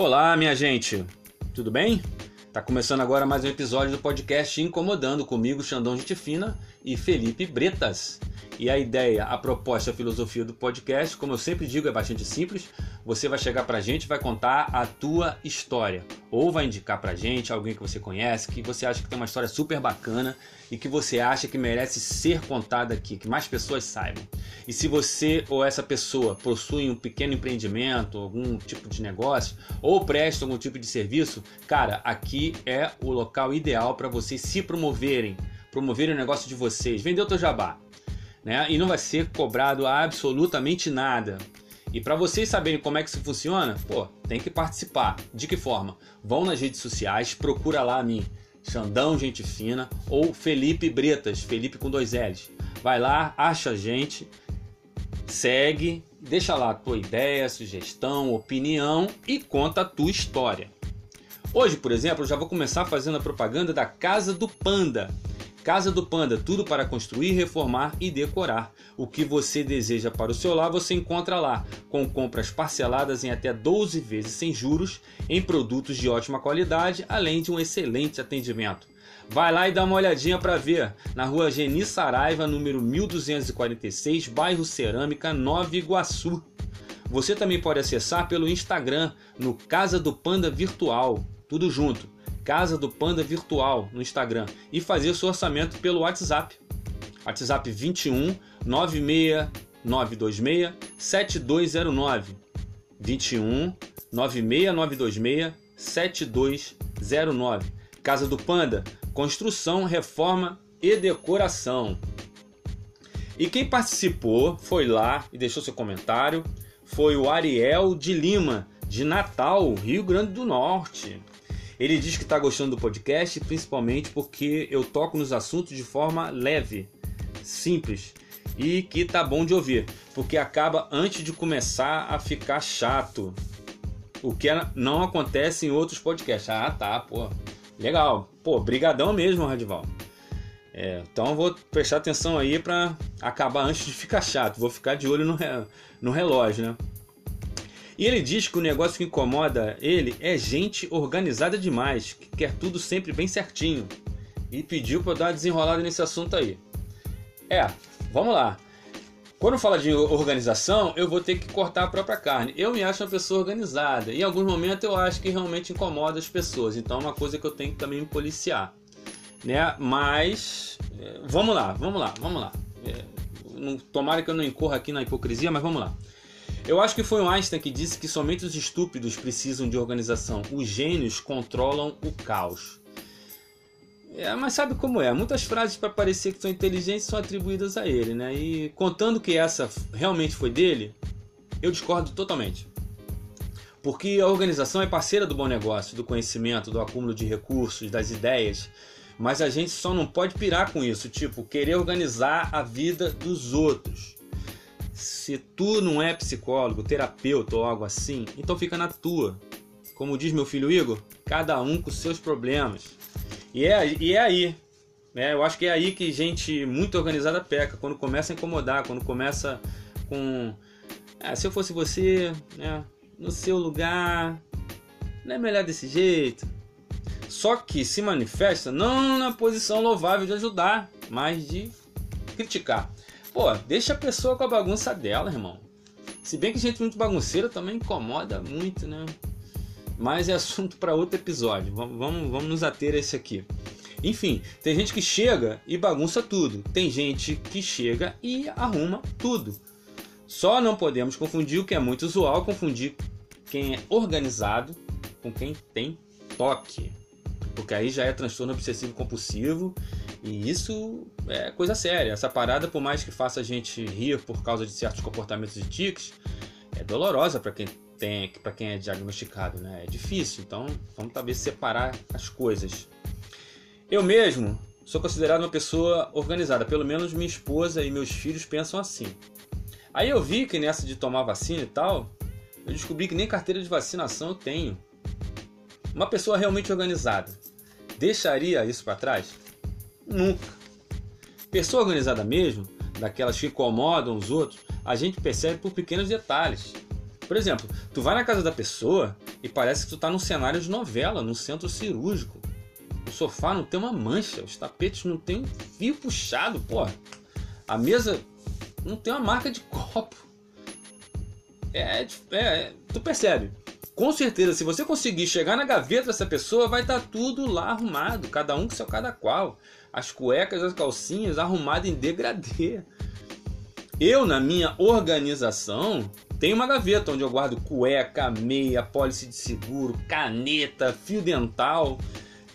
Olá, minha gente, tudo bem? Tá começando agora mais um episódio do podcast Incomodando comigo, Xandão Gente Fina e Felipe Bretas. E a ideia, a proposta, a filosofia do podcast, como eu sempre digo, é bastante simples. Você vai chegar pra gente vai contar a tua história. Ou vai indicar pra gente alguém que você conhece, que você acha que tem uma história super bacana e que você acha que merece ser contada aqui, que mais pessoas saibam. E se você ou essa pessoa possui um pequeno empreendimento, algum tipo de negócio, ou presta algum tipo de serviço, cara, aqui é o local ideal para vocês se promoverem, promoverem o negócio de vocês, vender o teu jabá né? E não vai ser cobrado absolutamente nada. E para vocês saberem como é que isso funciona, pô, tem que participar. De que forma? Vão nas redes sociais, procura lá a mim, Xandão Gente Fina ou Felipe Bretas, Felipe com dois L's. Vai lá, acha a gente, segue, deixa lá a tua ideia, sugestão, opinião e conta a tua história. Hoje, por exemplo, eu já vou começar fazendo a propaganda da Casa do Panda. Casa do Panda, tudo para construir, reformar e decorar. O que você deseja para o seu lar, você encontra lá, com compras parceladas em até 12 vezes sem juros, em produtos de ótima qualidade, além de um excelente atendimento. Vai lá e dá uma olhadinha para ver, na rua Geni Saraiva, número 1246, bairro Cerâmica, Nova Iguaçu. Você também pode acessar pelo Instagram, no Casa do Panda Virtual, tudo junto Casa do Panda Virtual no Instagram e fazer seu orçamento pelo WhatsApp. WhatsApp 21 96 926 7209 21 96 926 7209 Casa do Panda, construção, reforma e decoração. E quem participou foi lá e deixou seu comentário foi o Ariel de Lima, de Natal, Rio Grande do Norte. Ele diz que está gostando do podcast, principalmente porque eu toco nos assuntos de forma leve, simples e que tá bom de ouvir, porque acaba antes de começar a ficar chato. O que não acontece em outros podcasts. Ah, tá, pô. Legal. Pô, brigadão mesmo, Radival. É, então vou prestar atenção aí para acabar antes de ficar chato. Vou ficar de olho no, no relógio, né? E ele diz que o negócio que incomoda ele é gente organizada demais, que quer tudo sempre bem certinho. E pediu para eu dar uma desenrolada nesse assunto aí. É, vamos lá. Quando fala de organização, eu vou ter que cortar a própria carne. Eu me acho uma pessoa organizada. E em alguns momentos eu acho que realmente incomoda as pessoas. Então é uma coisa que eu tenho que também me policiar. Né? Mas é, vamos lá, vamos lá, vamos lá. É, tomara que eu não incorra aqui na hipocrisia, mas vamos lá. Eu acho que foi o Einstein que disse que somente os estúpidos precisam de organização. Os gênios controlam o caos. É, mas sabe como é? Muitas frases para parecer que são inteligentes são atribuídas a ele, né? E contando que essa realmente foi dele, eu discordo totalmente. Porque a organização é parceira do bom negócio, do conhecimento, do acúmulo de recursos, das ideias. Mas a gente só não pode pirar com isso, tipo, querer organizar a vida dos outros. Se tu não é psicólogo, terapeuta ou algo assim, então fica na tua. Como diz meu filho Igor, cada um com seus problemas. E é, e é aí. Né? Eu acho que é aí que gente muito organizada peca, quando começa a incomodar, quando começa com. Ah, se eu fosse você, né, no seu lugar, não é melhor desse jeito. Só que se manifesta não na posição louvável de ajudar, mas de criticar. Pô, deixa a pessoa com a bagunça dela, irmão. Se bem que gente muito bagunceira também incomoda muito, né? Mas é assunto para outro episódio. Vamos, vamos, vamos nos ater a esse aqui. Enfim, tem gente que chega e bagunça tudo. Tem gente que chega e arruma tudo. Só não podemos confundir o que é muito usual, confundir quem é organizado com quem tem toque. Porque aí já é transtorno obsessivo compulsivo e isso é coisa séria. Essa parada, por mais que faça a gente rir por causa de certos comportamentos de tics, é dolorosa para quem tem, para quem é diagnosticado, né? É difícil. Então, vamos talvez separar as coisas. Eu mesmo sou considerado uma pessoa organizada, pelo menos minha esposa e meus filhos pensam assim. Aí eu vi que nessa de tomar vacina e tal, eu descobri que nem carteira de vacinação eu tenho. Uma pessoa realmente organizada deixaria isso para trás? Nunca. Pessoa organizada mesmo, daquelas que incomodam os outros, a gente percebe por pequenos detalhes. Por exemplo, tu vai na casa da pessoa e parece que tu tá num cenário de novela, num centro cirúrgico. O sofá não tem uma mancha, os tapetes não tem um fio puxado, pô. A mesa não tem uma marca de copo. É, é, tu percebe? Com certeza, se você conseguir chegar na gaveta dessa pessoa, vai estar tá tudo lá arrumado, cada um com seu cada qual. As cuecas, as calcinhas arrumadas em degradê. Eu, na minha organização, tenho uma gaveta onde eu guardo cueca, meia, pólice de seguro, caneta, fio dental,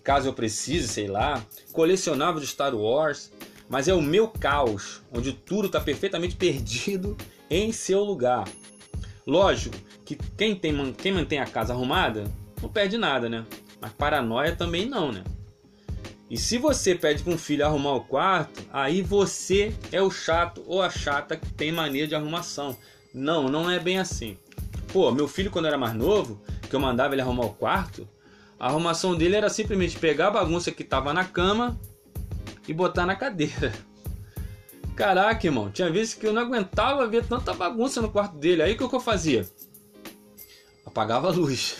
caso eu precise, sei lá, colecionável de Star Wars. Mas é o meu caos, onde tudo está perfeitamente perdido em seu lugar. Lógico que quem, tem, quem mantém a casa arrumada não perde nada, né? Mas paranoia também não, né? E se você pede para um filho arrumar o quarto, aí você é o chato ou a chata que tem mania de arrumação. Não, não é bem assim. Pô, meu filho quando era mais novo, que eu mandava ele arrumar o quarto, a arrumação dele era simplesmente pegar a bagunça que tava na cama e botar na cadeira. Caraca, irmão, tinha vezes que eu não aguentava ver tanta bagunça no quarto dele. Aí o que eu fazia? Apagava a luz.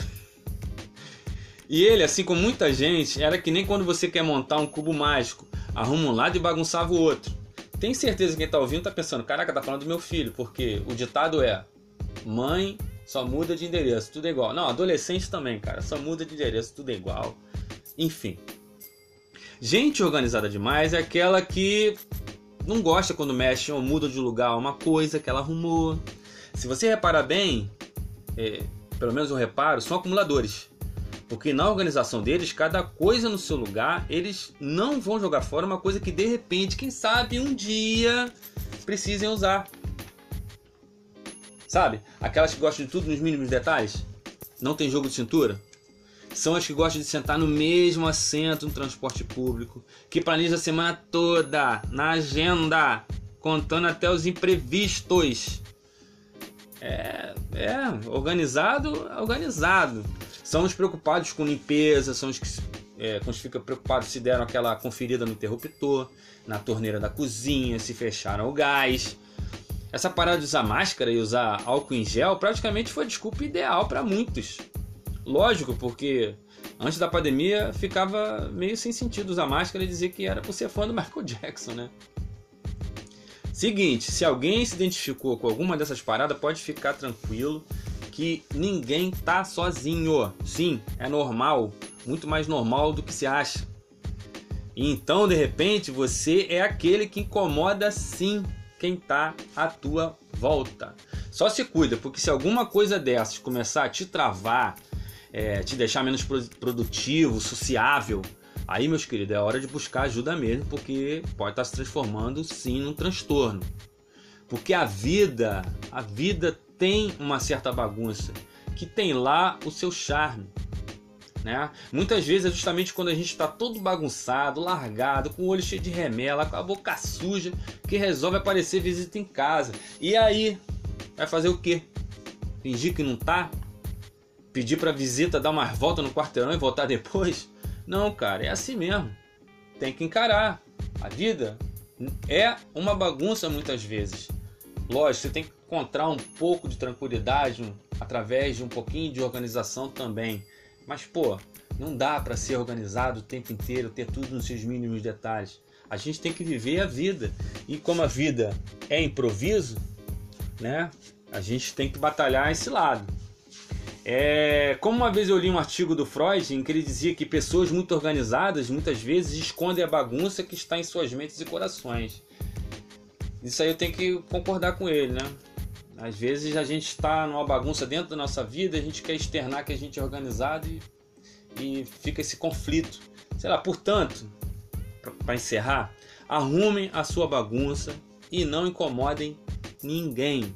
E ele, assim como muita gente, era que nem quando você quer montar um cubo mágico, arruma um lado e bagunçava o outro. Tem certeza que quem tá ouvindo tá pensando, caraca, tá falando do meu filho, porque o ditado é: mãe só muda de endereço, tudo é igual. Não, adolescente também, cara, só muda de endereço, tudo é igual. Enfim. Gente organizada demais é aquela que não gosta quando mexe ou muda de lugar uma coisa que ela arrumou. Se você reparar bem, é, pelo menos eu reparo, são acumuladores. Porque na organização deles, cada coisa no seu lugar, eles não vão jogar fora uma coisa que de repente, quem sabe, um dia precisem usar. Sabe? Aquelas que gostam de tudo nos mínimos detalhes. Não tem jogo de cintura. São as que gostam de sentar no mesmo assento no transporte público. Que planejam a semana toda na agenda, contando até os imprevistos. É, é organizado, organizado. São os preocupados com limpeza, são os que é, quando fica preocupado se deram aquela conferida no interruptor, na torneira da cozinha, se fecharam o gás. Essa parada de usar máscara e usar álcool em gel praticamente foi a desculpa ideal para muitos. Lógico, porque antes da pandemia ficava meio sem sentido usar máscara e dizer que era por ser fã do Michael Jackson, né? Seguinte, se alguém se identificou com alguma dessas paradas, pode ficar tranquilo que ninguém tá sozinho. Sim, é normal, muito mais normal do que se acha. Então, de repente, você é aquele que incomoda sim quem tá à tua volta. Só se cuida, porque se alguma coisa dessas começar a te travar, é, te deixar menos produtivo, sociável, aí, meus queridos, é hora de buscar ajuda mesmo, porque pode estar tá se transformando sim num transtorno. Porque a vida, a vida tem uma certa bagunça, que tem lá o seu charme. Né? Muitas vezes é justamente quando a gente está todo bagunçado, largado, com o olho cheio de remela, com a boca suja, que resolve aparecer visita em casa. E aí, vai fazer o quê? Fingir que não tá? Pedir para visita dar uma volta no quarteirão e voltar depois? Não, cara, é assim mesmo. Tem que encarar. A vida é uma bagunça muitas vezes. Lógico, você tem que encontrar um pouco de tranquilidade através de um pouquinho de organização também. Mas, pô, não dá para ser organizado o tempo inteiro, ter tudo nos seus mínimos detalhes. A gente tem que viver a vida. E como a vida é improviso, né? A gente tem que batalhar esse lado. É, como uma vez eu li um artigo do Freud em que ele dizia que pessoas muito organizadas muitas vezes escondem a bagunça que está em suas mentes e corações. Isso aí eu tenho que concordar com ele, né? Às vezes a gente está numa bagunça dentro da nossa vida, a gente quer externar que a gente é organizado e, e fica esse conflito. Sei lá, portanto, para encerrar, arrumem a sua bagunça e não incomodem ninguém.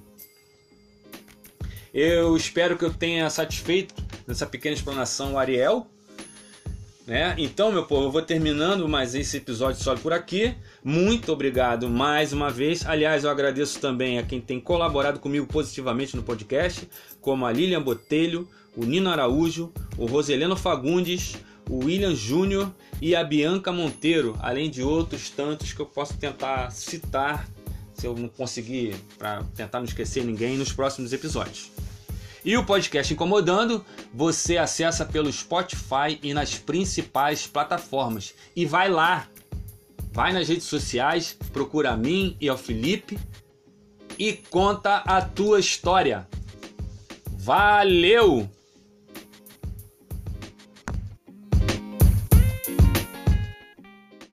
Eu espero que eu tenha satisfeito nessa pequena explanação o Ariel. Né? Então, meu povo, eu vou terminando mais esse episódio só por aqui. Muito obrigado mais uma vez. Aliás, eu agradeço também a quem tem colaborado comigo positivamente no podcast, como a Lilian Botelho, o Nino Araújo, o Roseleno Fagundes, o William Júnior e a Bianca Monteiro, além de outros tantos que eu posso tentar citar, se eu não conseguir, para tentar não esquecer ninguém, nos próximos episódios. E o podcast Incomodando você acessa pelo Spotify e nas principais plataformas. E vai lá, vai nas redes sociais, procura a mim e ao Felipe e conta a tua história. Valeu!